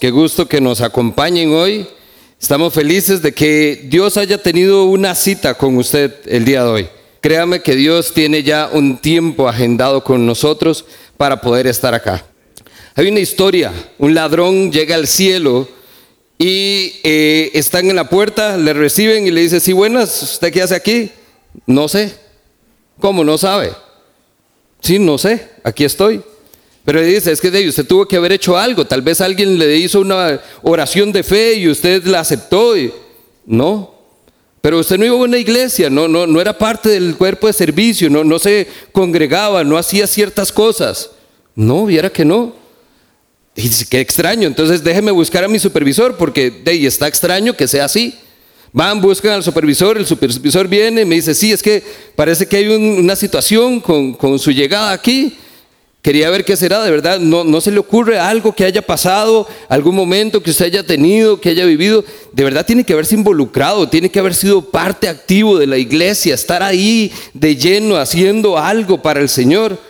Qué gusto que nos acompañen hoy. Estamos felices de que Dios haya tenido una cita con usted el día de hoy. Créame que Dios tiene ya un tiempo agendado con nosotros para poder estar acá. Hay una historia, un ladrón llega al cielo y eh, están en la puerta, le reciben y le dice, sí, buenas, ¿usted qué hace aquí? No sé. ¿Cómo no sabe? Sí, no sé, aquí estoy. Pero dice, es que usted tuvo que haber hecho algo. Tal vez alguien le hizo una oración de fe y usted la aceptó. no. Pero usted no iba a una iglesia, no, no, no era parte del cuerpo de servicio, no, no se congregaba, no hacía ciertas cosas. No, viera que no. Dice, qué extraño. Entonces déjeme buscar a mi supervisor porque de está extraño que sea así. Van, buscan al supervisor, el supervisor viene y me dice, sí, es que parece que hay una situación con, con su llegada aquí. Quería ver qué será, de verdad, no, no se le ocurre algo que haya pasado, algún momento que usted haya tenido, que haya vivido. De verdad tiene que haberse involucrado, tiene que haber sido parte activo de la iglesia, estar ahí de lleno haciendo algo para el Señor.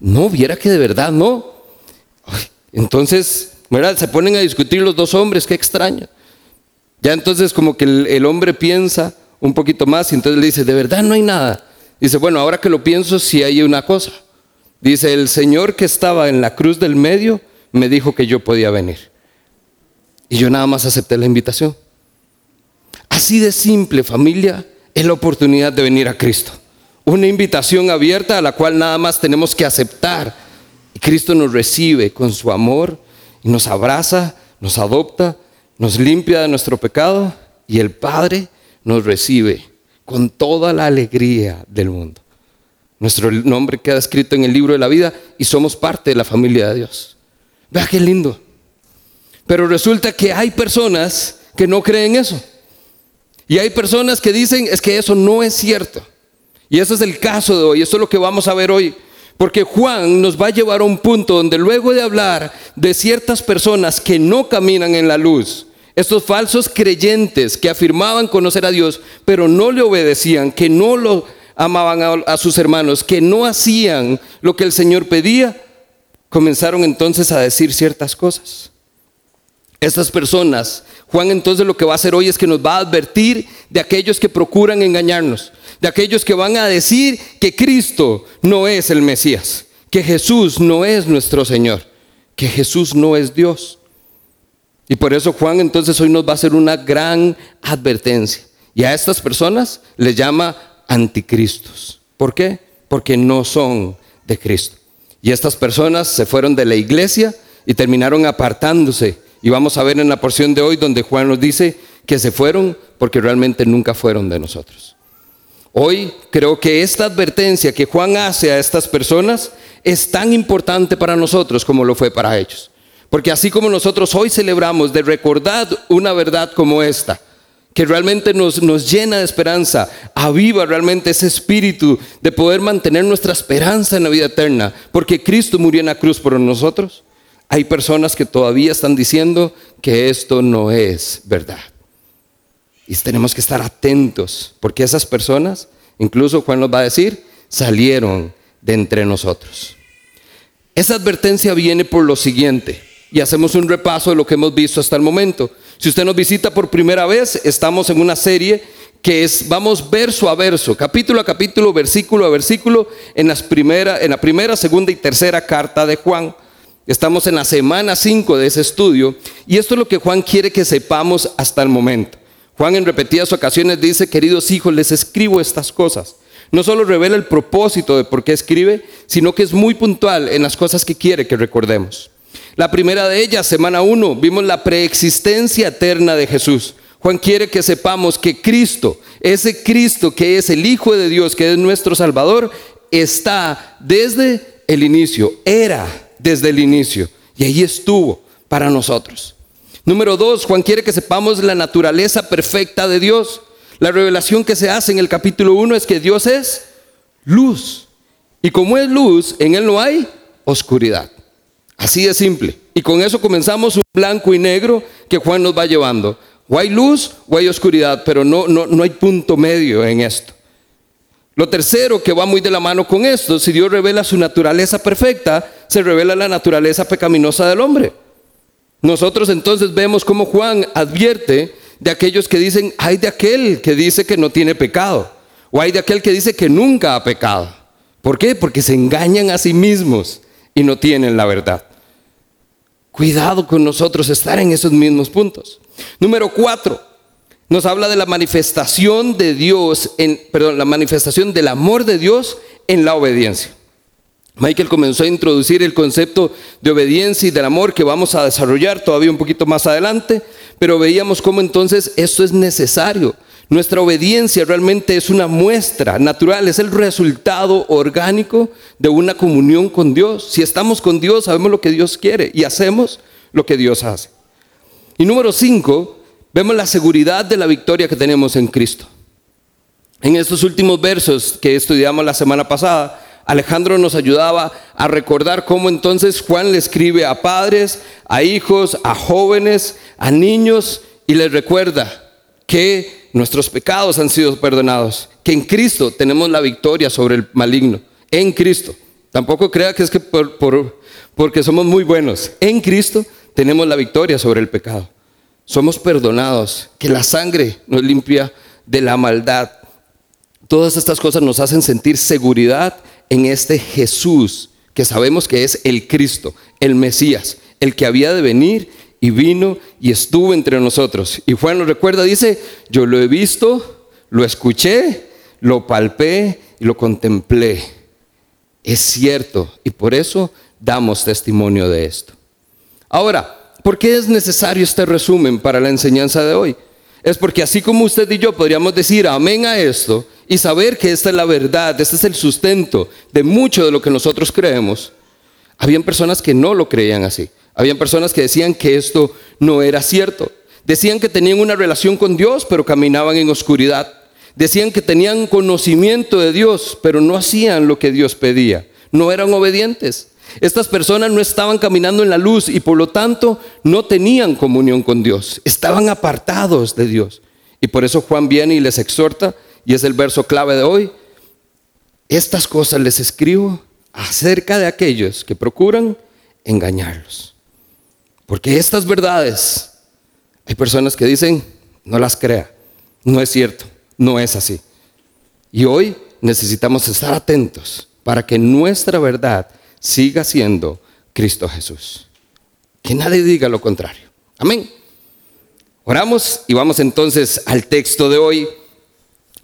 No, viera que de verdad no. entonces, ¿verdad? Se ponen a discutir los dos hombres, qué extraño. Ya entonces como que el, el hombre piensa un poquito más y entonces le dice, de verdad no hay nada. Dice, bueno, ahora que lo pienso, sí hay una cosa. Dice, el Señor que estaba en la cruz del medio me dijo que yo podía venir. Y yo nada más acepté la invitación. Así de simple, familia, es la oportunidad de venir a Cristo. Una invitación abierta a la cual nada más tenemos que aceptar. Y Cristo nos recibe con su amor y nos abraza, nos adopta, nos limpia de nuestro pecado y el Padre nos recibe con toda la alegría del mundo. Nuestro nombre queda escrito en el libro de la vida y somos parte de la familia de Dios. Vea qué lindo. Pero resulta que hay personas que no creen eso. Y hay personas que dicen es que eso no es cierto. Y ese es el caso de hoy. Eso es lo que vamos a ver hoy. Porque Juan nos va a llevar a un punto donde luego de hablar de ciertas personas que no caminan en la luz, estos falsos creyentes que afirmaban conocer a Dios, pero no le obedecían, que no lo amaban a, sus hermanos, que no hacían lo que el Señor pedía, comenzaron entonces a decir ciertas cosas. Estas personas, Juan entonces lo que va a hacer hoy es que nos va a advertir de aquellos que procuran engañarnos, de aquellos que van a decir que Cristo no es el Mesías, que Jesús no es nuestro Señor, que Jesús no es Dios. Y por eso Juan entonces hoy nos va a hacer una gran advertencia. Y a estas personas les llama anticristos. ¿Por qué? Porque no son de Cristo. Y estas personas se fueron de la iglesia y terminaron apartándose. Y vamos a ver en la porción de hoy donde Juan nos dice que se fueron porque realmente nunca fueron de nosotros. Hoy creo que esta advertencia que Juan hace a estas personas es tan importante para nosotros como lo fue para ellos. Porque así como nosotros hoy celebramos de recordar una verdad como esta, que realmente nos, nos llena de esperanza, aviva realmente ese espíritu de poder mantener nuestra esperanza en la vida eterna, porque Cristo murió en la cruz por nosotros. Hay personas que todavía están diciendo que esto no es verdad. Y tenemos que estar atentos, porque esas personas, incluso Juan nos va a decir, salieron de entre nosotros. Esa advertencia viene por lo siguiente, y hacemos un repaso de lo que hemos visto hasta el momento. Si usted nos visita por primera vez, estamos en una serie que es, vamos verso a verso, capítulo a capítulo, versículo a versículo, en, las primera, en la primera, segunda y tercera carta de Juan. Estamos en la semana 5 de ese estudio y esto es lo que Juan quiere que sepamos hasta el momento. Juan en repetidas ocasiones dice, queridos hijos, les escribo estas cosas. No solo revela el propósito de por qué escribe, sino que es muy puntual en las cosas que quiere que recordemos. La primera de ellas, semana 1, vimos la preexistencia eterna de Jesús. Juan quiere que sepamos que Cristo, ese Cristo que es el Hijo de Dios, que es nuestro Salvador, está desde el inicio, era desde el inicio, y ahí estuvo para nosotros. Número dos, Juan quiere que sepamos la naturaleza perfecta de Dios. La revelación que se hace en el capítulo 1 es que Dios es luz. Y como es luz, en Él no hay oscuridad. Así de simple. Y con eso comenzamos un blanco y negro que Juan nos va llevando. O hay luz o hay oscuridad, pero no, no, no hay punto medio en esto. Lo tercero que va muy de la mano con esto, si Dios revela su naturaleza perfecta, se revela la naturaleza pecaminosa del hombre. Nosotros entonces vemos cómo Juan advierte de aquellos que dicen, hay de aquel que dice que no tiene pecado, o hay de aquel que dice que nunca ha pecado. ¿Por qué? Porque se engañan a sí mismos y no tienen la verdad. Cuidado con nosotros estar en esos mismos puntos. Número cuatro, nos habla de la manifestación de Dios, en, perdón, la manifestación del amor de Dios en la obediencia. Michael comenzó a introducir el concepto de obediencia y del amor que vamos a desarrollar todavía un poquito más adelante, pero veíamos cómo entonces esto es necesario. Nuestra obediencia realmente es una muestra natural, es el resultado orgánico de una comunión con Dios. Si estamos con Dios, sabemos lo que Dios quiere y hacemos lo que Dios hace. Y número cinco, vemos la seguridad de la victoria que tenemos en Cristo. En estos últimos versos que estudiamos la semana pasada, Alejandro nos ayudaba a recordar cómo entonces Juan le escribe a padres, a hijos, a jóvenes, a niños y les recuerda que nuestros pecados han sido perdonados, que en Cristo tenemos la victoria sobre el maligno, en Cristo. Tampoco crea que es que porque somos muy buenos, en Cristo tenemos la victoria sobre el pecado. Somos perdonados, que la sangre nos limpia de la maldad. Todas estas cosas nos hacen sentir seguridad en este Jesús, que sabemos que es el Cristo, el Mesías, el que había de venir y vino y estuvo entre nosotros. Y Juan nos recuerda, dice, yo lo he visto, lo escuché, lo palpé y lo contemplé. Es cierto y por eso damos testimonio de esto. Ahora, ¿por qué es necesario este resumen para la enseñanza de hoy? Es porque así como usted y yo podríamos decir amén a esto y saber que esta es la verdad, este es el sustento de mucho de lo que nosotros creemos, habían personas que no lo creían así. Habían personas que decían que esto no era cierto. Decían que tenían una relación con Dios, pero caminaban en oscuridad. Decían que tenían conocimiento de Dios, pero no hacían lo que Dios pedía. No eran obedientes. Estas personas no estaban caminando en la luz y por lo tanto no tenían comunión con Dios. Estaban apartados de Dios. Y por eso Juan viene y les exhorta, y es el verso clave de hoy. Estas cosas les escribo acerca de aquellos que procuran engañarlos. Porque estas verdades, hay personas que dicen, no las crea, no es cierto, no es así. Y hoy necesitamos estar atentos para que nuestra verdad siga siendo Cristo Jesús. Que nadie diga lo contrario. Amén. Oramos y vamos entonces al texto de hoy.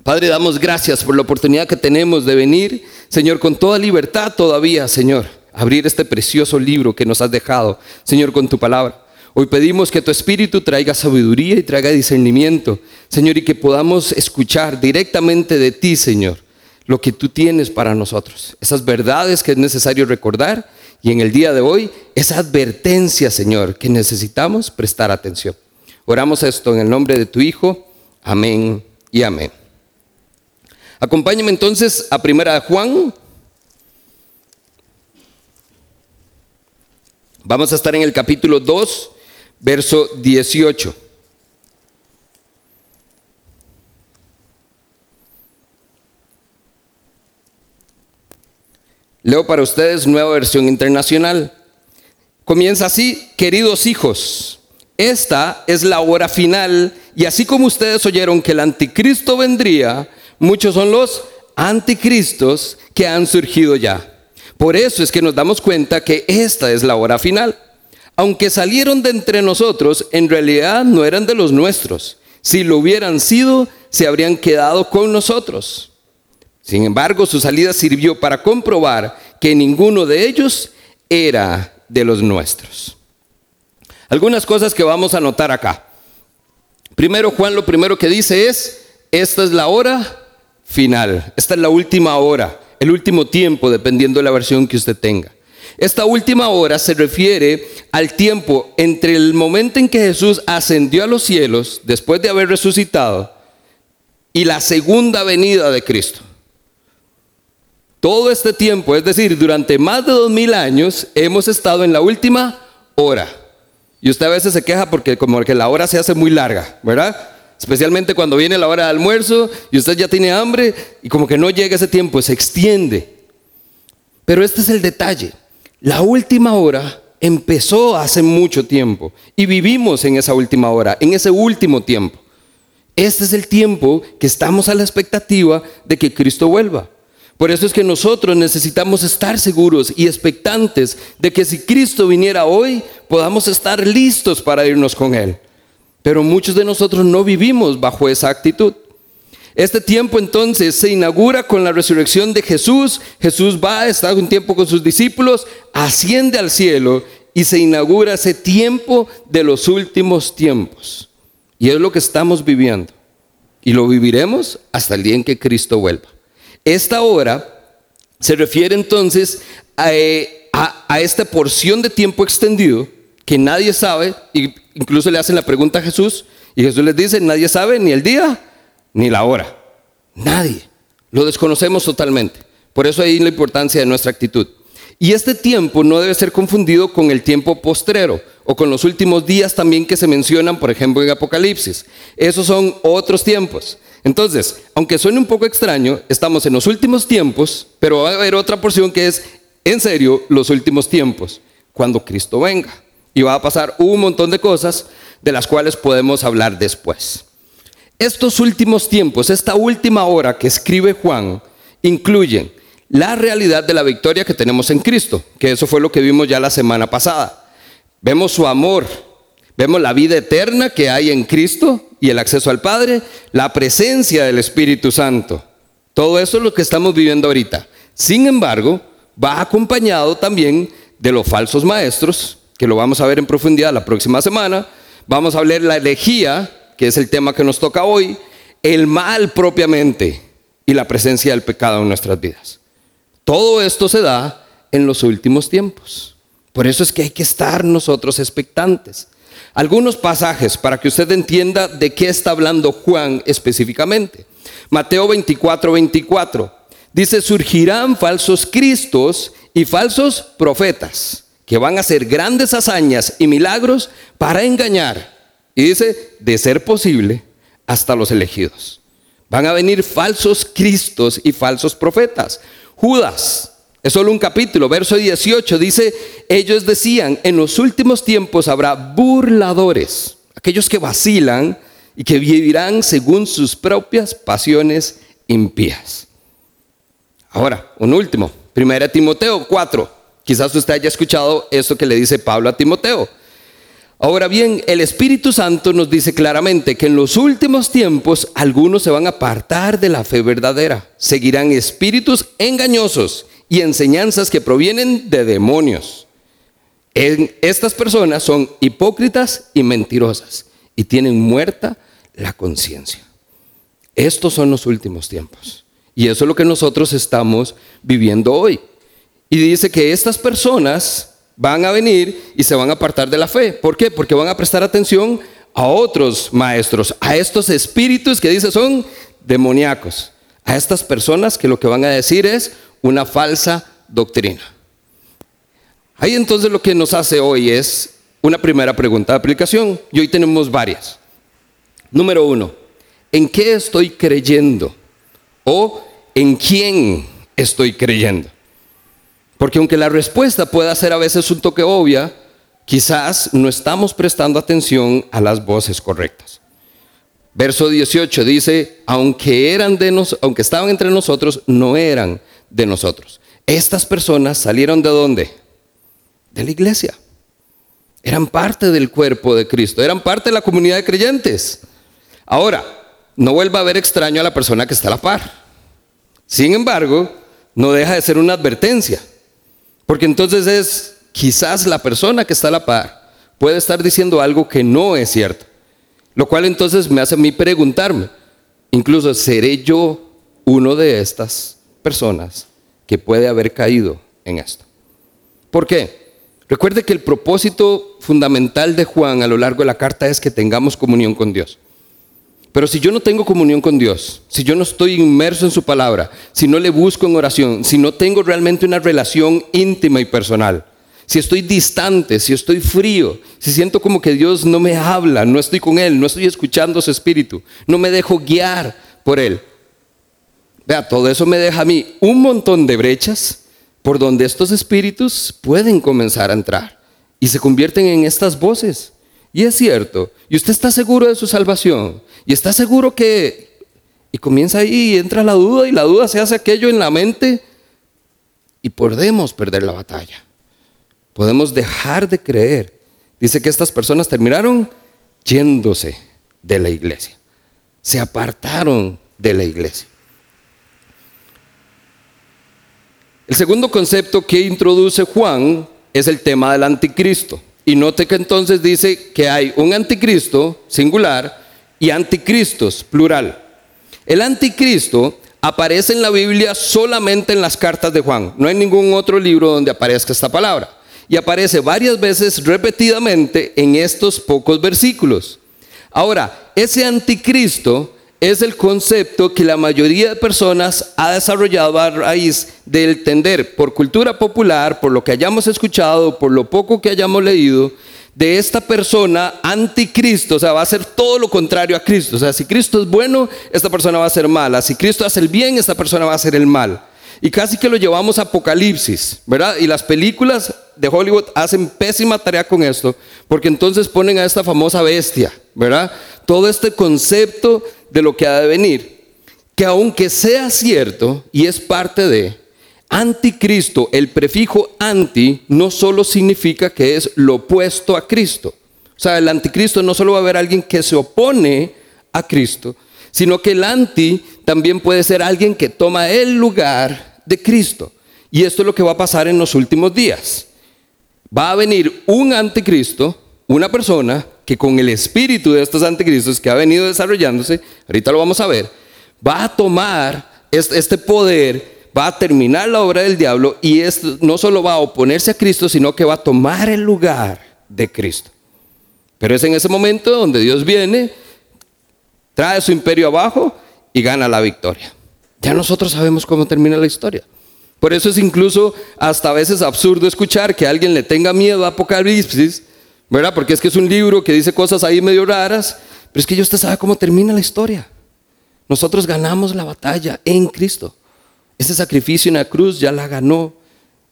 Padre, damos gracias por la oportunidad que tenemos de venir, Señor, con toda libertad todavía, Señor, abrir este precioso libro que nos has dejado, Señor, con tu palabra. Hoy pedimos que tu Espíritu traiga sabiduría y traiga discernimiento, Señor, y que podamos escuchar directamente de ti, Señor, lo que tú tienes para nosotros, esas verdades que es necesario recordar y en el día de hoy esa advertencia, Señor, que necesitamos prestar atención. Oramos esto en el nombre de tu Hijo. Amén y amén. Acompáñame entonces a Primera Juan. Vamos a estar en el capítulo 2, verso 18. Leo para ustedes nueva versión internacional. Comienza así, queridos hijos, esta es la hora final y así como ustedes oyeron que el anticristo vendría, muchos son los anticristos que han surgido ya. Por eso es que nos damos cuenta que esta es la hora final. Aunque salieron de entre nosotros, en realidad no eran de los nuestros. Si lo hubieran sido, se habrían quedado con nosotros. Sin embargo, su salida sirvió para comprobar que ninguno de ellos era de los nuestros. Algunas cosas que vamos a notar acá. Primero, Juan lo primero que dice es, esta es la hora final, esta es la última hora, el último tiempo, dependiendo de la versión que usted tenga. Esta última hora se refiere al tiempo entre el momento en que Jesús ascendió a los cielos, después de haber resucitado, y la segunda venida de Cristo. Todo este tiempo, es decir, durante más de dos mil años, hemos estado en la última hora. Y usted a veces se queja porque como que la hora se hace muy larga, ¿verdad? Especialmente cuando viene la hora de almuerzo y usted ya tiene hambre y como que no llega ese tiempo, se extiende. Pero este es el detalle. La última hora empezó hace mucho tiempo y vivimos en esa última hora, en ese último tiempo. Este es el tiempo que estamos a la expectativa de que Cristo vuelva. Por eso es que nosotros necesitamos estar seguros y expectantes de que si Cristo viniera hoy, podamos estar listos para irnos con Él. Pero muchos de nosotros no vivimos bajo esa actitud. Este tiempo entonces se inaugura con la resurrección de Jesús. Jesús va, a estar un tiempo con sus discípulos, asciende al cielo y se inaugura ese tiempo de los últimos tiempos. Y es lo que estamos viviendo. Y lo viviremos hasta el día en que Cristo vuelva. Esta hora se refiere entonces eh, a, esta porción de tiempo extendido que nadie sabe, y incluso le hacen la pregunta a Jesús, y Jesús les dice, nadie sabe ni el día ni la hora. Nadie. Lo desconocemos totalmente. Por eso ahí la importancia de nuestra actitud. Y este tiempo no debe ser confundido con el tiempo postrero o con los últimos días también que se mencionan, por ejemplo, en Apocalipsis. Esos son otros tiempos. Entonces, aunque suene un poco extraño, estamos en los últimos tiempos, pero va a haber otra porción que es, en serio, los últimos tiempos, cuando Cristo venga. Y va a pasar un montón de cosas de las cuales podemos hablar después. Estos últimos tiempos, esta última hora que escribe Juan, incluyen la realidad de la victoria que tenemos en Cristo, que eso fue lo que vimos ya la semana pasada. Vemos su amor, vemos la vida eterna que hay en Cristo y el acceso al Padre, la presencia del Espíritu Santo. Todo eso es lo que estamos viviendo ahorita. Sin embargo, va acompañado también de los falsos maestros, que lo vamos a ver en profundidad la próxima semana. Vamos a hablar la elegía, que es el tema que nos toca hoy, el mal propiamente y la presencia del pecado en nuestras vidas. Todo esto se da en los últimos tiempos. Por eso es que hay que estar nosotros expectantes. Algunos pasajes para que usted entienda de qué está hablando Juan específicamente. Mateo 24, 24. Dice, surgirán falsos cristos y falsos profetas que van a hacer grandes hazañas y milagros para engañar. Y dice, de ser posible, hasta los elegidos. Van a venir falsos cristos y falsos profetas. Judas, es solo un capítulo, verso 18, dice, ellos decían, en los últimos tiempos habrá burladores, aquellos que vacilan y que vivirán según sus propias pasiones impías. Ahora, un último, 1 Timoteo 4. Quizás usted haya escuchado esto que le dice Pablo a Timoteo. Ahora bien, el Espíritu Santo nos dice claramente que en los últimos tiempos algunos se van a apartar de la fe verdadera, seguirán espíritus engañosos y enseñanzas que provienen de demonios. estas personas son hipócritas y mentirosas y tienen muerta la conciencia. Estos son los últimos tiempos. Y eso es lo que nosotros estamos viviendo hoy. Y dice que estas personas van a venir y se van a apartar de la fe. ¿Por qué? Porque van a prestar atención a otros maestros, a estos espíritus que dice son demoníacos, a estas personas que lo que van a decir es una falsa doctrina. Ahí entonces lo que nos hace hoy es una primera pregunta de aplicación y hoy tenemos varias. Número uno, ¿en qué estoy creyendo? ¿O en quién estoy creyendo? Porque aunque la respuesta pueda ser a veces un toque obvia, quizás no estamos prestando atención a las voces correctas. Verso 18 dice, aunque aunque estaban entre nosotros, no eran de nosotros. Estas personas salieron de dónde? De la iglesia. Eran parte del cuerpo de Cristo, eran parte de la comunidad de creyentes. Ahora, no vuelva a ver extraño a la persona que está a la par. Sin embargo, no deja de ser una advertencia. Porque entonces es quizás la persona que está a la par puede estar diciendo algo que no es cierto. Lo cual entonces me hace mí preguntarme, incluso, ¿seré yo uno de estas personas que puede haber caído en esto? ¿Por qué? Recuerde que el propósito fundamental de Juan a lo largo de la carta es que tengamos comunión con Dios. Pero si yo no tengo comunión con Dios, si yo no estoy inmerso en su palabra, si no le busco en oración, si no tengo realmente una relación íntima y personal, si estoy distante, si estoy frío, si siento como que Dios no me habla, no estoy con Él, no estoy escuchando su espíritu, no me dejo guiar por Él. Vea, todo eso me deja a mí un montón de brechas por donde estos espíritus pueden comenzar a entrar y se convierten en estas voces. Y es cierto, y usted está seguro de su salvación, y está seguro que... Y comienza ahí y entra la duda y la duda se hace aquello en la mente y podemos perder la batalla. Podemos dejar de creer. Dice que estas personas terminaron yéndose de la iglesia. Se apartaron de la iglesia. El segundo concepto que introduce Juan es el tema del anticristo. Y note que entonces dice que hay un anticristo singular y anticristos plural. El anticristo aparece en la Biblia solamente en las cartas de Juan. No hay ningún otro libro donde aparezca esta palabra. Y aparece varias veces repetidamente en estos pocos versículos. Ahora, ese anticristo es el concepto que la mayoría de personas ha desarrollado a raíz de entender por cultura popular, por lo que hayamos escuchado, por lo poco que hayamos leído, de esta persona anticristo, o sea, va a ser todo lo contrario a Cristo. O sea, si Cristo es bueno, esta persona va a ser mala. Si Cristo hace el bien, esta persona va a hacer el mal. Y casi que lo llevamos a Apocalipsis, ¿verdad? Y las películas de Hollywood hacen pésima tarea con esto, porque entonces ponen a esta famosa bestia, ¿verdad? Todo este concepto de lo que ha de venir, que aunque sea cierto y es parte de, anticristo, el prefijo anti no solo significa que es lo opuesto a Cristo. O sea, el anticristo no solo va a haber alguien que se opone a Cristo, sino que el anti también puede ser alguien que toma el lugar de Cristo. Y esto es lo que va a pasar en los últimos días. Va a venir un anticristo, una persona que con el espíritu de estos anticristos que ha venido desarrollándose, ahorita lo vamos a ver, va a tomar este poder, va a terminar la obra del diablo y no solo va a oponerse a Cristo, sino que va a tomar el lugar de Cristo. Pero es en ese momento donde Dios viene, trae su imperio abajo y gana la victoria. Ya nosotros sabemos cómo termina la historia. Por eso es incluso hasta a veces absurdo escuchar que alguien le tenga miedo a Apocalipsis ¿verdad? Porque es que es un libro que dice cosas ahí medio raras, pero es que ya usted sabe cómo termina la historia. Nosotros ganamos la batalla en Cristo. Ese sacrificio en la cruz ya la ganó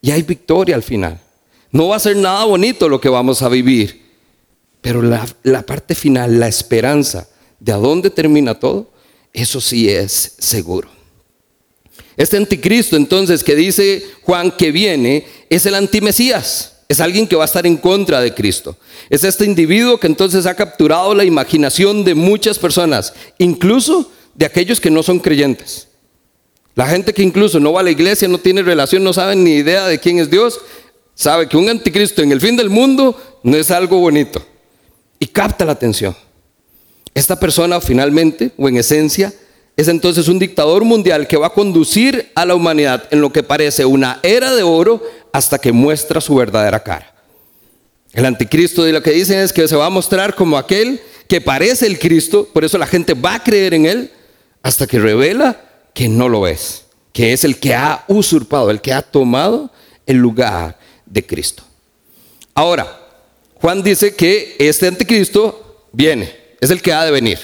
y hay victoria al final. No va a ser nada bonito lo que vamos a vivir, pero la, la parte final, la esperanza de a dónde termina todo, eso sí es seguro. Este anticristo entonces que dice Juan que viene es el antimesías. Es alguien que va a estar en contra de Cristo. Es este individuo que entonces ha capturado la imaginación de muchas personas, incluso de aquellos que no son creyentes. La gente que incluso no va a la iglesia, no tiene relación, no sabe ni idea de quién es Dios, sabe que un anticristo en el fin del mundo no es algo bonito. Y capta la atención. Esta persona finalmente, o en esencia, es entonces un dictador mundial que va a conducir a la humanidad en lo que parece una era de oro hasta que muestra su verdadera cara. El anticristo de lo que dicen es que se va a mostrar como aquel que parece el Cristo, por eso la gente va a creer en él hasta que revela que no lo es, que es el que ha usurpado, el que ha tomado el lugar de Cristo. Ahora, Juan dice que este anticristo viene, es el que ha de venir,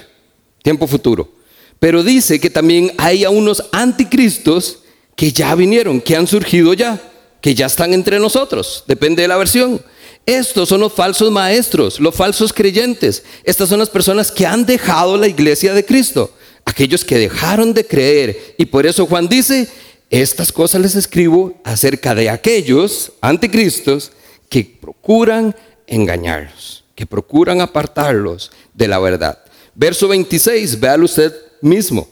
tiempo futuro. Pero dice que también hay a unos anticristos que ya vinieron, que han surgido ya que ya están entre nosotros, depende de la versión. Estos son los falsos maestros, los falsos creyentes. Estas son las personas que han dejado la iglesia de Cristo, aquellos que dejaron de creer. Y por eso Juan dice, estas cosas les escribo acerca de aquellos anticristos que procuran engañarlos, que procuran apartarlos de la verdad. Verso 26, véalo usted mismo.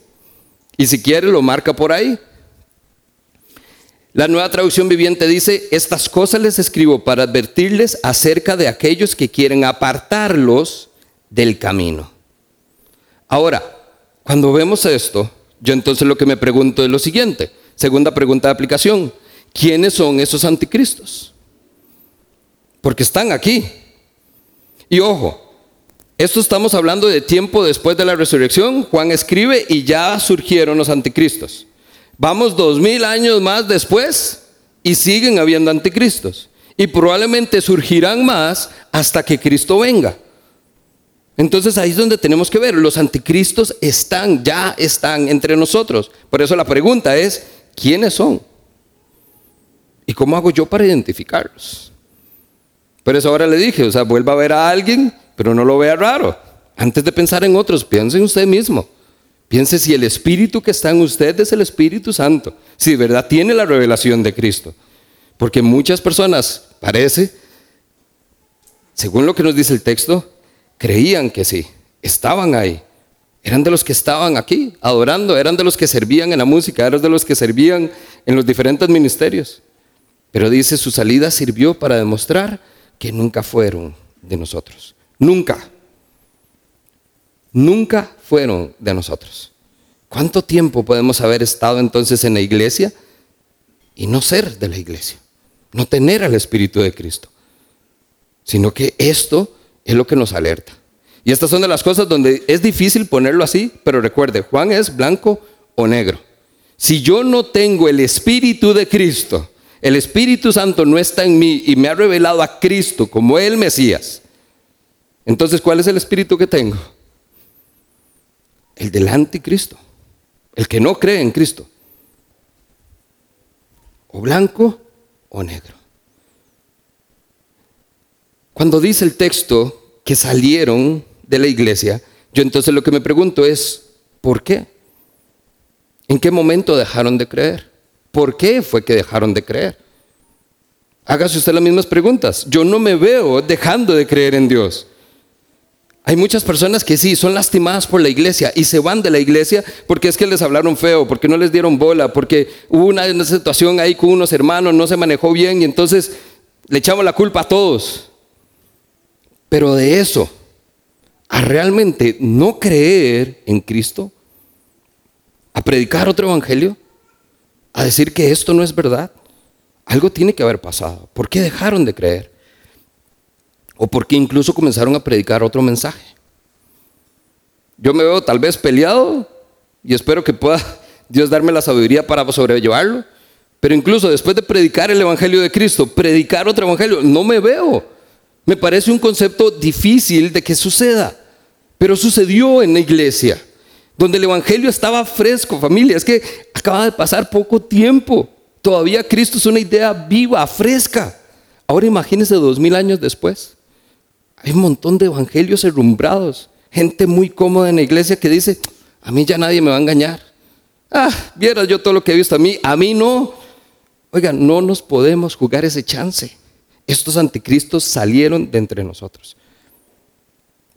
Y si quiere lo marca por ahí. La nueva traducción viviente dice, estas cosas les escribo para advertirles acerca de aquellos que quieren apartarlos del camino. Ahora, cuando vemos esto, yo entonces lo que me pregunto es lo siguiente. Segunda pregunta de aplicación. ¿Quiénes son esos anticristos? Porque están aquí. Y ojo, esto estamos hablando de tiempo después de la resurrección. Juan escribe y ya surgieron los anticristos. Vamos dos mil años más después y siguen habiendo anticristos. Y probablemente surgirán más hasta que Cristo venga. Entonces ahí es donde tenemos que ver, los anticristos están, ya están entre nosotros. Por eso la pregunta es, ¿quiénes son? ¿Y cómo hago yo para identificarlos? Por eso ahora le dije, o sea, vuelva a ver a alguien, pero no lo vea raro. Antes de pensar en otros, piense en usted mismo. Piense si el Espíritu que está en usted es el Espíritu Santo, si de verdad tiene la revelación de Cristo. Porque muchas personas, parece, según lo que nos dice el texto, creían que sí, estaban ahí. Eran de los que estaban aquí adorando, eran de los que servían en la música, eran de los que servían en los diferentes ministerios. Pero dice, su salida sirvió para demostrar que nunca fueron de nosotros. Nunca. Nunca fueron de nosotros. ¿Cuánto tiempo podemos haber estado entonces en la iglesia y no ser de la iglesia? No tener al Espíritu de Cristo. Sino que esto es lo que nos alerta. Y estas son de las cosas donde es difícil ponerlo así, pero recuerde, Juan es blanco o negro. Si yo no tengo el Espíritu de Cristo, el Espíritu Santo no está en mí y me ha revelado a Cristo como el Mesías, entonces ¿cuál es el Espíritu que tengo? El del anticristo, el que no cree en Cristo. O blanco o negro. Cuando dice el texto que salieron de la iglesia, yo entonces lo que me pregunto es, ¿por qué? ¿En qué momento dejaron de creer? ¿Por qué fue que dejaron de creer? Hágase usted las mismas preguntas. Yo no me veo dejando de creer en Dios. Hay muchas personas que sí, son lastimadas por la iglesia y se van de la iglesia porque es que les hablaron feo, porque no les dieron bola, porque hubo una, situación ahí con unos hermanos, no se manejó bien y entonces le echamos la culpa a todos. Pero de eso, a realmente no creer en Cristo, a predicar otro evangelio, a decir que esto no es verdad, algo tiene que haber pasado. ¿Por qué dejaron de creer? ¿O por qué incluso comenzaron a predicar otro mensaje? Yo me veo tal vez peleado y espero que pueda Dios darme la sabiduría para sobrellevarlo. Pero incluso después de predicar el Evangelio de Cristo, predicar otro Evangelio, no me veo. Me parece un concepto difícil de que suceda. Pero sucedió en la iglesia, donde el Evangelio estaba fresco, familia. Es que acaba de pasar poco tiempo. Todavía Cristo es una idea viva, fresca. Ahora imagínense dos mil años después. Hay un montón de evangelios herrumbrados. Gente muy cómoda en la iglesia que dice, a mí ya nadie me va a engañar. Ah, vieras yo todo lo que he visto a mí, a mí no. Oigan, no nos podemos jugar ese chance. Estos anticristos salieron de entre nosotros.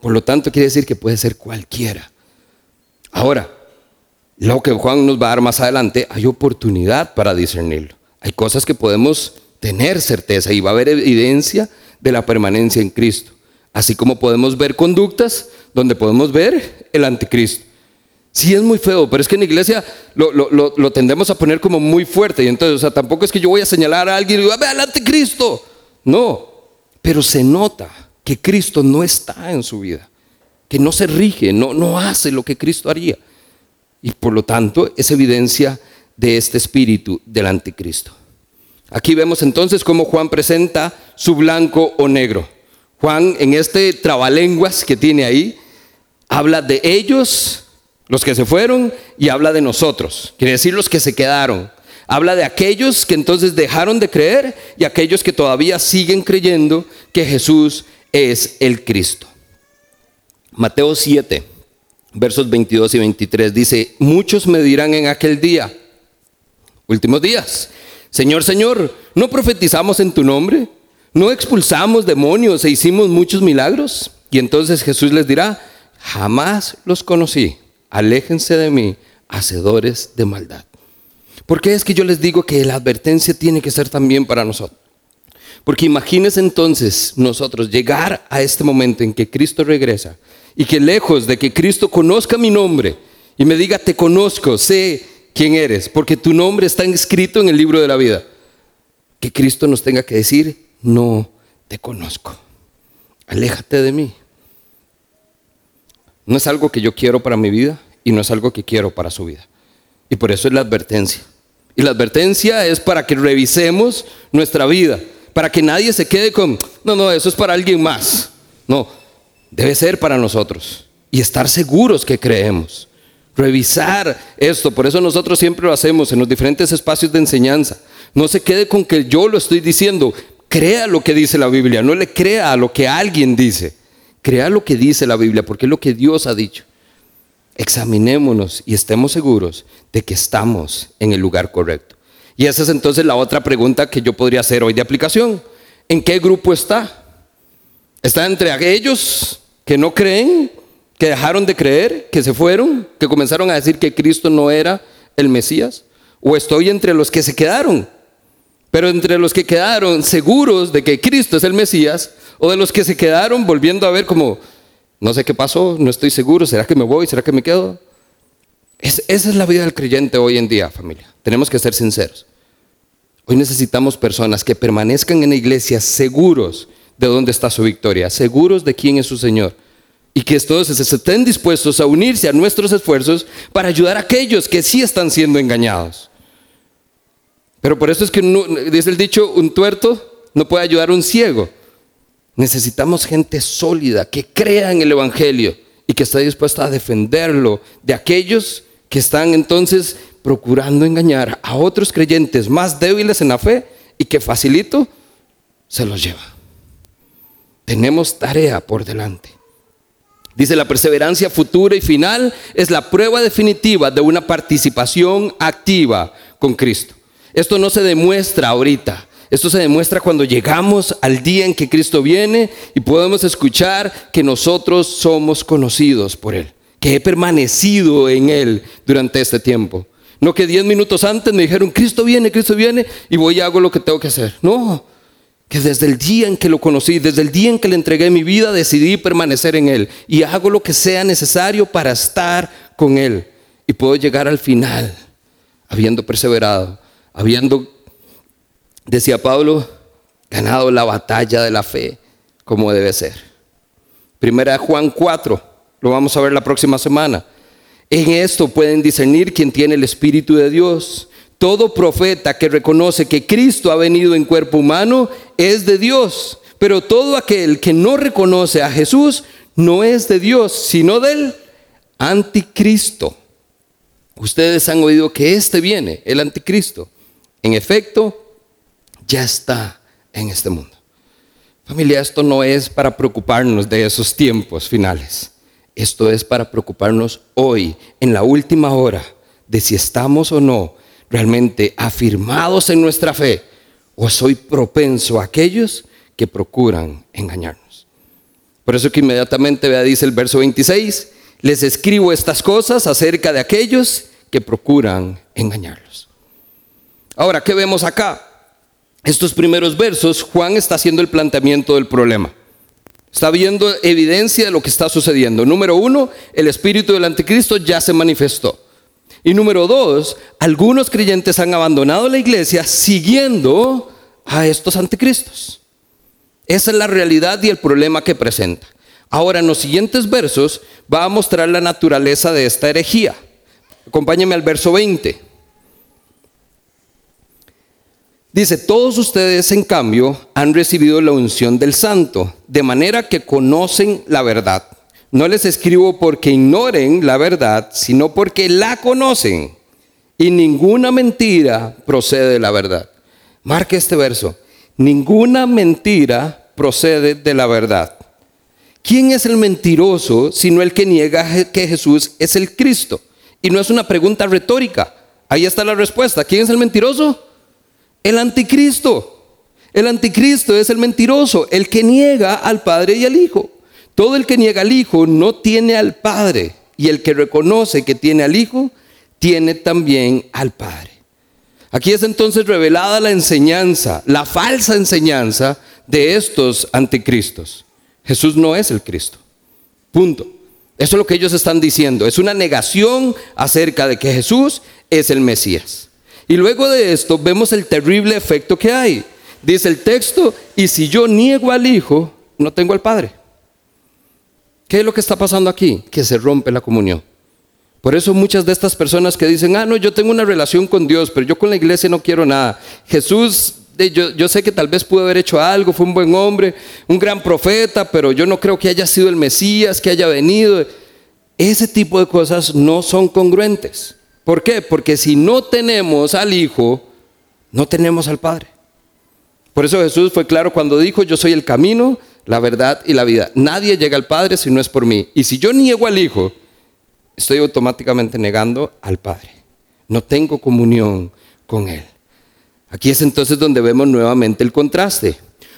Por lo tanto, quiere decir que puede ser cualquiera. Ahora, lo que Juan nos va a dar más adelante, hay oportunidad para discernirlo. Hay cosas que podemos tener certeza y va a haber evidencia de la permanencia en Cristo. Así como podemos ver conductas donde podemos ver el anticristo. Sí es muy feo, pero es que en la iglesia lo, tendemos a poner como muy fuerte. Y entonces, o sea, tampoco es que yo voy a señalar a alguien y digo, ve al anticristo. No, pero se nota que Cristo no está en su vida, que no se rige, no, no hace lo que Cristo haría. Y por lo tanto es evidencia de este espíritu del anticristo. Aquí vemos entonces cómo Juan presenta su blanco o negro. Juan en este trabalenguas que tiene ahí, habla de ellos, los que se fueron, y habla de nosotros, quiere decir los que se quedaron. Habla de aquellos que entonces dejaron de creer y aquellos que todavía siguen creyendo que Jesús es el Cristo. Mateo 7, versos 22 y 23 dice, muchos me dirán en aquel día, últimos días, Señor, Señor, ¿no profetizamos en tu nombre? ¿No expulsamos demonios e hicimos muchos milagros? Y entonces Jesús les dirá, jamás los conocí, aléjense de mí, hacedores de maldad. ¿Por qué es que yo les digo que la advertencia tiene que ser también para nosotros? Porque imagínense entonces nosotros llegar a este momento en que Cristo regresa y que lejos de que Cristo conozca mi nombre y me diga, te conozco, sé quién eres, porque tu nombre está escrito en el libro de la vida, que Cristo nos tenga que decir, no te conozco, aléjate de mí. No es algo que yo quiero para mi vida y no es algo que quiero para su vida. Y por eso es la advertencia. Y la advertencia es para que revisemos nuestra vida para que nadie se quede con, no, no, eso es para alguien más. No, debe ser para nosotros y estar seguros que creemos. Revisar esto, por eso nosotros siempre lo hacemos en los diferentes espacios de enseñanza. No se quede con que yo lo estoy diciendo, crea lo que dice la Biblia, no le crea a lo que alguien dice, crea lo que dice la Biblia, porque es lo que Dios ha dicho. Examinémonos y estemos seguros de que estamos en el lugar correcto. Y esa es entonces la otra pregunta que yo podría hacer hoy de aplicación. ¿En qué grupo está? ¿Está entre aquellos que no creen, que dejaron de creer, que se fueron, que comenzaron a decir que Cristo no era el Mesías? ¿O estoy entre los que se quedaron? Pero entre los que quedaron seguros de que Cristo es el Mesías, o de los que se quedaron volviendo a ver como, no sé qué pasó, no estoy seguro, ¿será que me voy? ¿Será que me quedo? esa es la vida del creyente hoy en día, familia. Tenemos que ser sinceros. Hoy necesitamos personas que permanezcan en la iglesia seguros de dónde está su victoria, seguros de quién es su Señor. Y que todos estén dispuestos a unirse a nuestros esfuerzos para ayudar a aquellos que sí están siendo engañados. Pero por eso es que dice el dicho, un tuerto no puede ayudar a un ciego. Necesitamos gente sólida que crea en el Evangelio y que esté dispuesta a defenderlo de aquellos que están entonces procurando engañar a otros creyentes más débiles en la fe y que facilito se los lleva. Tenemos tarea por delante. Dice, la perseverancia futura y final es la prueba definitiva de una participación activa con Cristo. Esto no se demuestra ahorita. Esto se demuestra cuando llegamos al día en que Cristo viene y podemos escuchar que nosotros somos conocidos por Él, que he permanecido en Él durante este tiempo. No que diez minutos antes me dijeron, Cristo viene, Cristo viene, y voy y hago lo que tengo que hacer. No, que desde el día en que lo conocí, desde el día en que le entregué mi vida, decidí permanecer en Él y hago lo que sea necesario para estar con Él. Y puedo llegar al final, habiendo perseverado, habiendo, decía Pablo, ganado la batalla de la fe como debe ser. Primera Juan 4, lo vamos a ver la próxima semana. En esto pueden discernir quién tiene el Espíritu de Dios. Todo profeta que reconoce que Cristo ha venido en cuerpo humano es de Dios. Pero todo aquel que no reconoce a Jesús no es de Dios, sino del anticristo. Ustedes han oído que este viene, el anticristo. En efecto, ya está en este mundo. Familia, esto no es para preocuparnos de esos tiempos finales. Esto es para preocuparnos hoy, en la última hora, de si estamos o no realmente afirmados en nuestra fe o soy propenso a aquellos que procuran engañarnos. Por eso que inmediatamente vea, dice el verso 26, les escribo estas cosas acerca de aquellos que procuran engañarlos. Ahora, ¿qué vemos acá? Estos primeros versos, Juan está haciendo el planteamiento del problema. Está viendo evidencia de lo que está sucediendo. Número uno, el espíritu del anticristo ya se manifestó. Y número dos, algunos creyentes han abandonado la iglesia siguiendo a estos anticristos. Esa es la realidad y el problema que presenta. Ahora, en los siguientes versos va a mostrar la naturaleza de esta herejía. Acompáñeme al verso 20. Dice, todos ustedes en cambio han recibido la unción del santo, de manera que conocen la verdad. No les escribo porque ignoren la verdad, sino porque la conocen. Y ninguna mentira procede de la verdad. Marque este verso. Ninguna mentira procede de la verdad. ¿Quién es el mentiroso sino el que niega que Jesús es el Cristo? Y no es una pregunta retórica. Ahí está la respuesta. ¿Quién es el mentiroso? El anticristo. El anticristo es el mentiroso, el que niega al Padre y al Hijo. Todo el que niega al Hijo no tiene al Padre. Y el que reconoce que tiene al Hijo, tiene también al Padre. Aquí es entonces revelada la enseñanza, la falsa enseñanza de estos anticristos. Jesús no es el Cristo. Punto. Eso es lo que ellos están diciendo. Es una negación acerca de que Jesús es el Mesías. Y luego de esto vemos el terrible efecto que hay. Dice el texto, y si yo niego al Hijo, no tengo al Padre. ¿Qué es lo que está pasando aquí? Que se rompe la comunión. Por eso muchas de estas personas que dicen, ah, no, yo tengo una relación con Dios, pero yo con la iglesia no quiero nada. Jesús, yo, sé que tal vez pudo haber hecho algo, fue un buen hombre, un gran profeta, pero yo no creo que haya sido el Mesías, que haya venido. Ese tipo de cosas no son congruentes. ¿Por qué? Porque si no tenemos al Hijo, no tenemos al Padre. Por eso Jesús fue claro cuando dijo, yo soy el camino, la verdad y la vida. Nadie llega al Padre si no es por mí. Y si yo niego al Hijo, estoy automáticamente negando al Padre. No tengo comunión con Él. Aquí es entonces donde vemos nuevamente el contraste.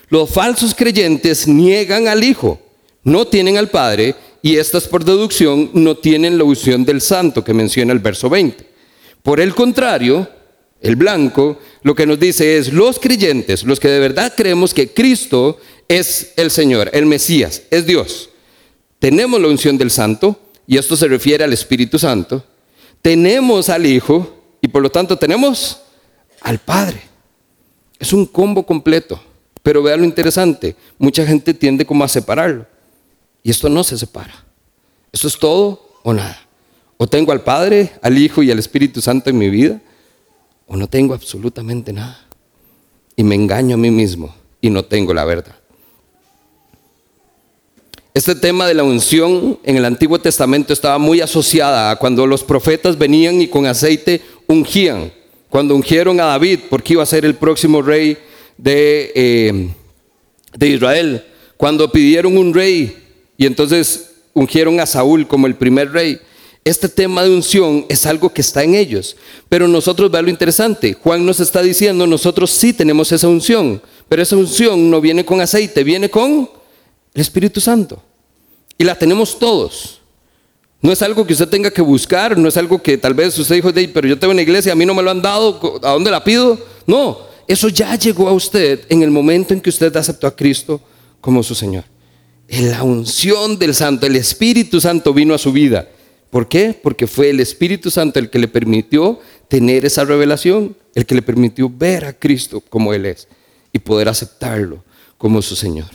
Los falsos creyentes niegan al Hijo, no tienen al Padre y estas por deducción no tienen la unción del Santo que menciona el verso 20. Por el contrario, el blanco lo que nos dice es los creyentes, los que de verdad creemos que Cristo es el Señor, el Mesías, es Dios. Tenemos la unción del Santo y esto se refiere al Espíritu Santo. Tenemos al Hijo y por lo tanto tenemos al Padre. Es un combo completo. Pero vea lo interesante, mucha gente tiende como a separarlo. Y esto no se separa. Esto es todo o nada. O tengo al Padre, al Hijo y al Espíritu Santo en mi vida, o no tengo absolutamente nada. Y me engaño a mí mismo y no tengo la verdad. Este tema de la unción en el Antiguo Testamento estaba muy asociada a cuando los profetas venían y con aceite ungían cuando ungieron a David, porque iba a ser el próximo rey de, eh, de Israel, cuando pidieron un rey y entonces ungieron a Saúl como el primer rey. Este tema de unción es algo que está en ellos. Pero nosotros, vean lo interesante, Juan nos está diciendo, nosotros sí tenemos esa unción, pero esa unción no viene con aceite, viene con el Espíritu Santo. Y la tenemos todos. No es algo que usted tenga que buscar, no es algo que tal vez usted dijo, pero yo tengo una iglesia, a mí no me lo han dado, ¿a dónde la pido? No, eso ya llegó a usted en el momento en que usted aceptó a Cristo como su Señor. En la unción del Santo, el Espíritu Santo vino a su vida. ¿Por qué? Porque fue el Espíritu Santo el que le permitió tener esa revelación, el que le permitió ver a Cristo como Él es y poder aceptarlo como su Señor.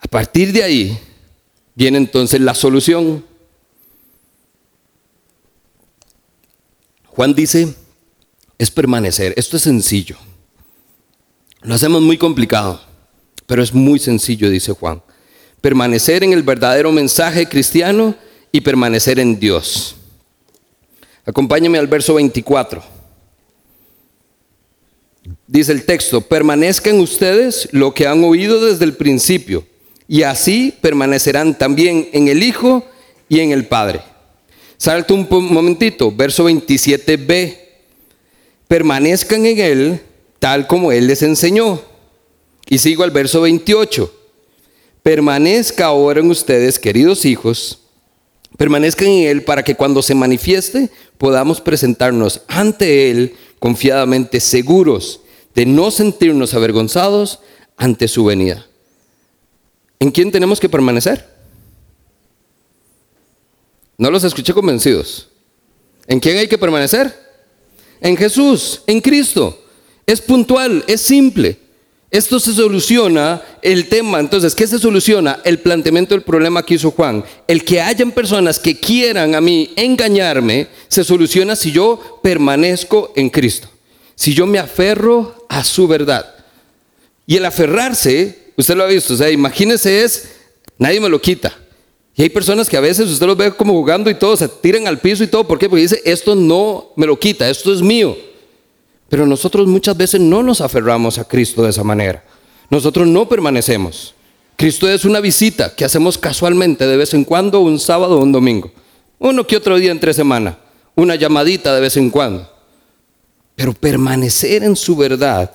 A partir de ahí, Viene entonces la solución. Juan dice, es permanecer. Esto es sencillo. Lo hacemos muy complicado, pero es muy sencillo, dice Juan. Permanecer en el verdadero mensaje cristiano y permanecer en Dios. Acompáñame al verso 24. Dice el texto, permanezcan ustedes lo que han oído desde el principio y así permanecerán también en el Hijo y en el Padre. Salta un momentito, verso 27b. Permanezcan en Él tal como Él les enseñó. Y sigo al verso 28. Permanezca ahora en ustedes, queridos hijos, permanezcan en Él para que cuando se manifieste podamos presentarnos ante Él confiadamente seguros de no sentirnos avergonzados ante su venida. ¿En quién tenemos que permanecer? No los escuché convencidos. ¿En quién hay que permanecer? En Jesús, en Cristo. Es puntual, es simple. Esto se soluciona el tema. Entonces, ¿qué se soluciona? El planteamiento del problema que hizo Juan. El que hayan personas que quieran a mí engañarme, se soluciona si yo permanezco en Cristo. Si yo me aferro a su verdad. Y el aferrarse usted lo ha visto, o sea, imagínese es, nadie me lo quita. Y hay personas que a veces usted los ve como jugando y todo, se tiran al piso y todo, ¿por qué? Porque dice, esto no me lo quita, esto es mío. Pero nosotros muchas veces no nos aferramos a Cristo de esa manera. Nosotros no permanecemos. Cristo es una visita que hacemos casualmente de vez en cuando, un sábado o un domingo. Uno que otro día entre semana. Una llamadita de vez en cuando. Pero permanecer en su verdad,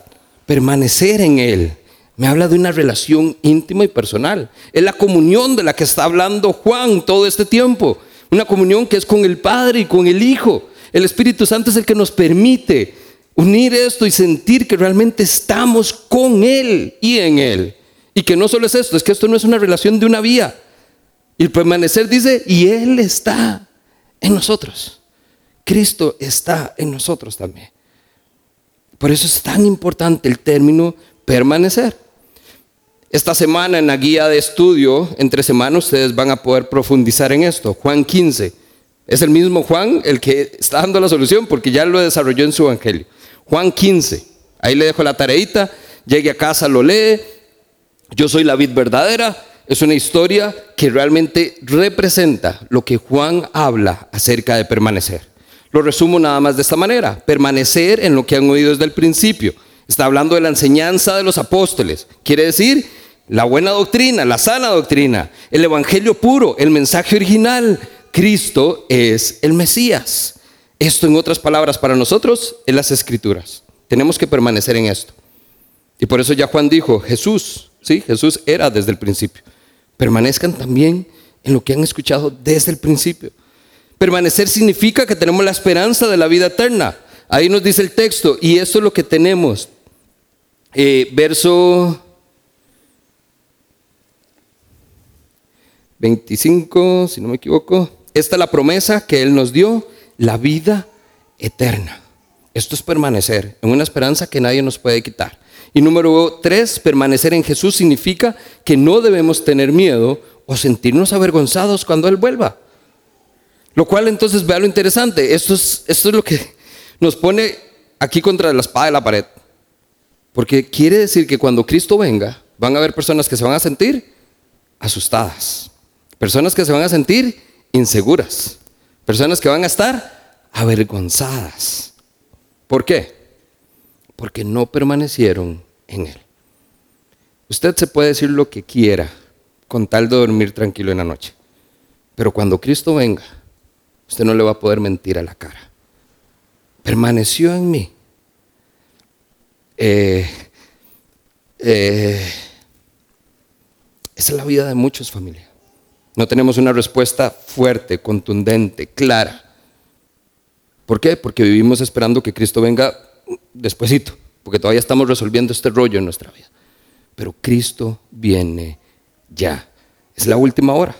permanecer en Él, me habla de una relación íntima y personal. Es la comunión de la que está hablando Juan todo este tiempo. Una comunión que es con el Padre y con el Hijo. El Espíritu Santo es el que nos permite unir esto y sentir que realmente estamos con Él y en Él. Y que no solo es esto, es que esto no es una relación de una vía. Y el permanecer dice, y Él está en nosotros. Cristo está en nosotros también. Por eso es tan importante el término permanecer. Esta semana en la guía de estudio, entre semanas, ustedes van a poder profundizar en esto. Juan 15. Es el mismo Juan el que está dando la solución porque ya lo desarrolló en su evangelio. Juan 15. Ahí le dejo la tareita. Llegue a casa, lo lee. Yo soy la vid verdadera. Es una historia que realmente representa lo que Juan habla acerca de permanecer. Lo resumo nada más de esta manera, permanecer en lo que han oído desde el principio. Está hablando de la enseñanza de los apóstoles. Quiere decir la buena doctrina, la sana doctrina, el evangelio puro, el mensaje original. Cristo es el Mesías. Esto, en otras palabras, para nosotros es las escrituras. Tenemos que permanecer en esto. Y por eso ya Juan dijo, Jesús, sí, Jesús era desde el principio. Permanezcan también en lo que han escuchado desde el principio. Permanecer significa que tenemos la esperanza de la vida eterna. Ahí nos dice el texto, y esto es lo que tenemos. Eh, verso 25, si no me equivoco. Esta es la promesa que Él nos dio, la vida eterna. Esto es permanecer en una esperanza que nadie nos puede quitar. Y número tres, permanecer en Jesús significa que no debemos tener miedo o sentirnos avergonzados cuando Él vuelva. Lo cual entonces vea lo interesante. Esto es, esto es lo que nos pone aquí contra la espada de la pared. Porque quiere decir que cuando Cristo venga, van a haber personas que se van a sentir asustadas. Personas que se van a sentir inseguras. Personas que van a estar avergonzadas. ¿Por qué? Porque no permanecieron en Él. Usted se puede decir lo que quiera con tal de dormir tranquilo en la noche. Pero cuando Cristo venga, usted no le va a poder mentir a la cara. Permaneció en mí. Eh, eh, esa es la vida de muchos, familia. No tenemos una respuesta fuerte, contundente, clara. ¿Por qué? Porque vivimos esperando que Cristo venga despuesito, porque todavía estamos resolviendo este rollo en nuestra vida. Pero Cristo viene ya. Es la última hora.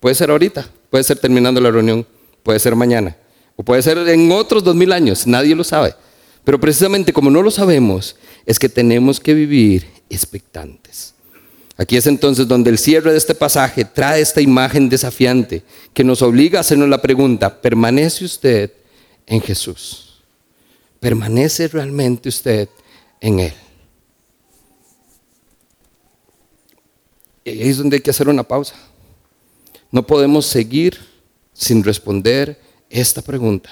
Puede ser ahorita, puede ser terminando la reunión, puede ser mañana, o puede ser en otros dos mil años, nadie lo sabe. Pero precisamente como no lo sabemos, es que tenemos que vivir expectantes. Aquí es entonces donde el cierre de este pasaje trae esta imagen desafiante que nos obliga a hacernos la pregunta, ¿permanece usted en Jesús? ¿Permanece realmente usted en Él? Y ahí es donde hay que hacer una pausa. No podemos seguir sin responder esta pregunta,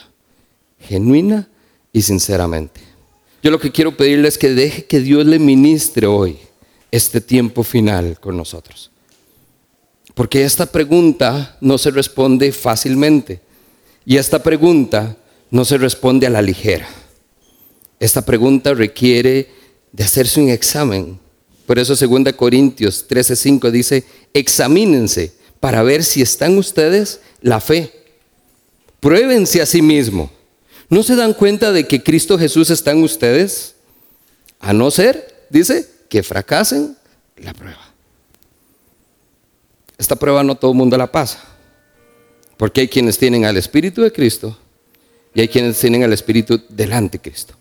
genuina y sinceramente. Yo lo que quiero pedirle es que deje que Dios le ministre hoy este tiempo final con nosotros. Porque esta pregunta no se responde fácilmente y esta pregunta no se responde a la ligera. Esta pregunta requiere de hacerse un examen por eso 2 Corintios 13:5 dice, examínense para ver si están ustedes la fe. Pruébense a sí mismo. ¿No se dan cuenta de que Cristo Jesús está en ustedes? A no ser, dice, que fracasen la prueba. Esta prueba no todo el mundo la pasa. Porque hay quienes tienen al Espíritu de Cristo y hay quienes tienen al Espíritu del Anticristo.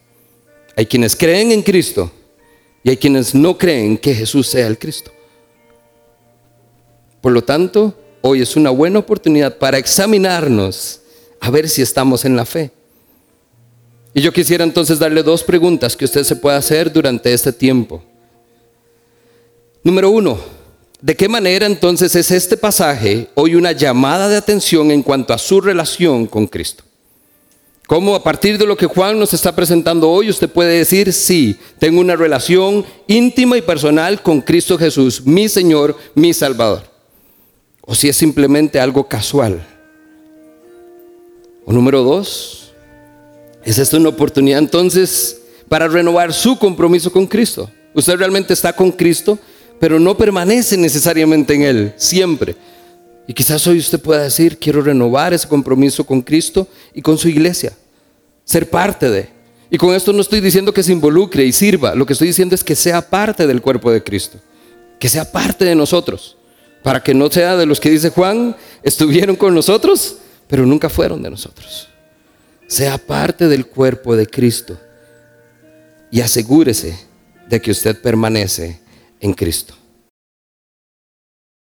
Hay quienes creen en Cristo y hay quienes no creen que Jesús sea el Cristo. Por lo tanto, hoy es una buena oportunidad para examinarnos a ver si estamos en la fe. Y yo quisiera entonces darle dos preguntas que usted se puede hacer durante este tiempo. Número uno, ¿de qué manera entonces es este pasaje hoy una llamada de atención en cuanto a su relación con Cristo? ¿Cómo a partir de lo que Juan nos está presentando hoy usted puede decir, sí, tengo una relación íntima y personal con Cristo Jesús, mi Señor, mi Salvador? O si es simplemente algo casual. O número dos, ¿es esta una oportunidad entonces para renovar su compromiso con Cristo? Usted realmente está con Cristo, pero no permanece necesariamente en Él, siempre. Y quizás hoy usted pueda decir, quiero renovar ese compromiso con Cristo y con su iglesia, ser parte de. Y con esto no estoy diciendo que se involucre y sirva, lo que estoy diciendo es que sea parte del cuerpo de Cristo, que sea parte de nosotros, para que no sea de los que dice Juan, estuvieron con nosotros, pero nunca fueron de nosotros. Sea parte del cuerpo de Cristo y asegúrese de que usted permanece en Cristo.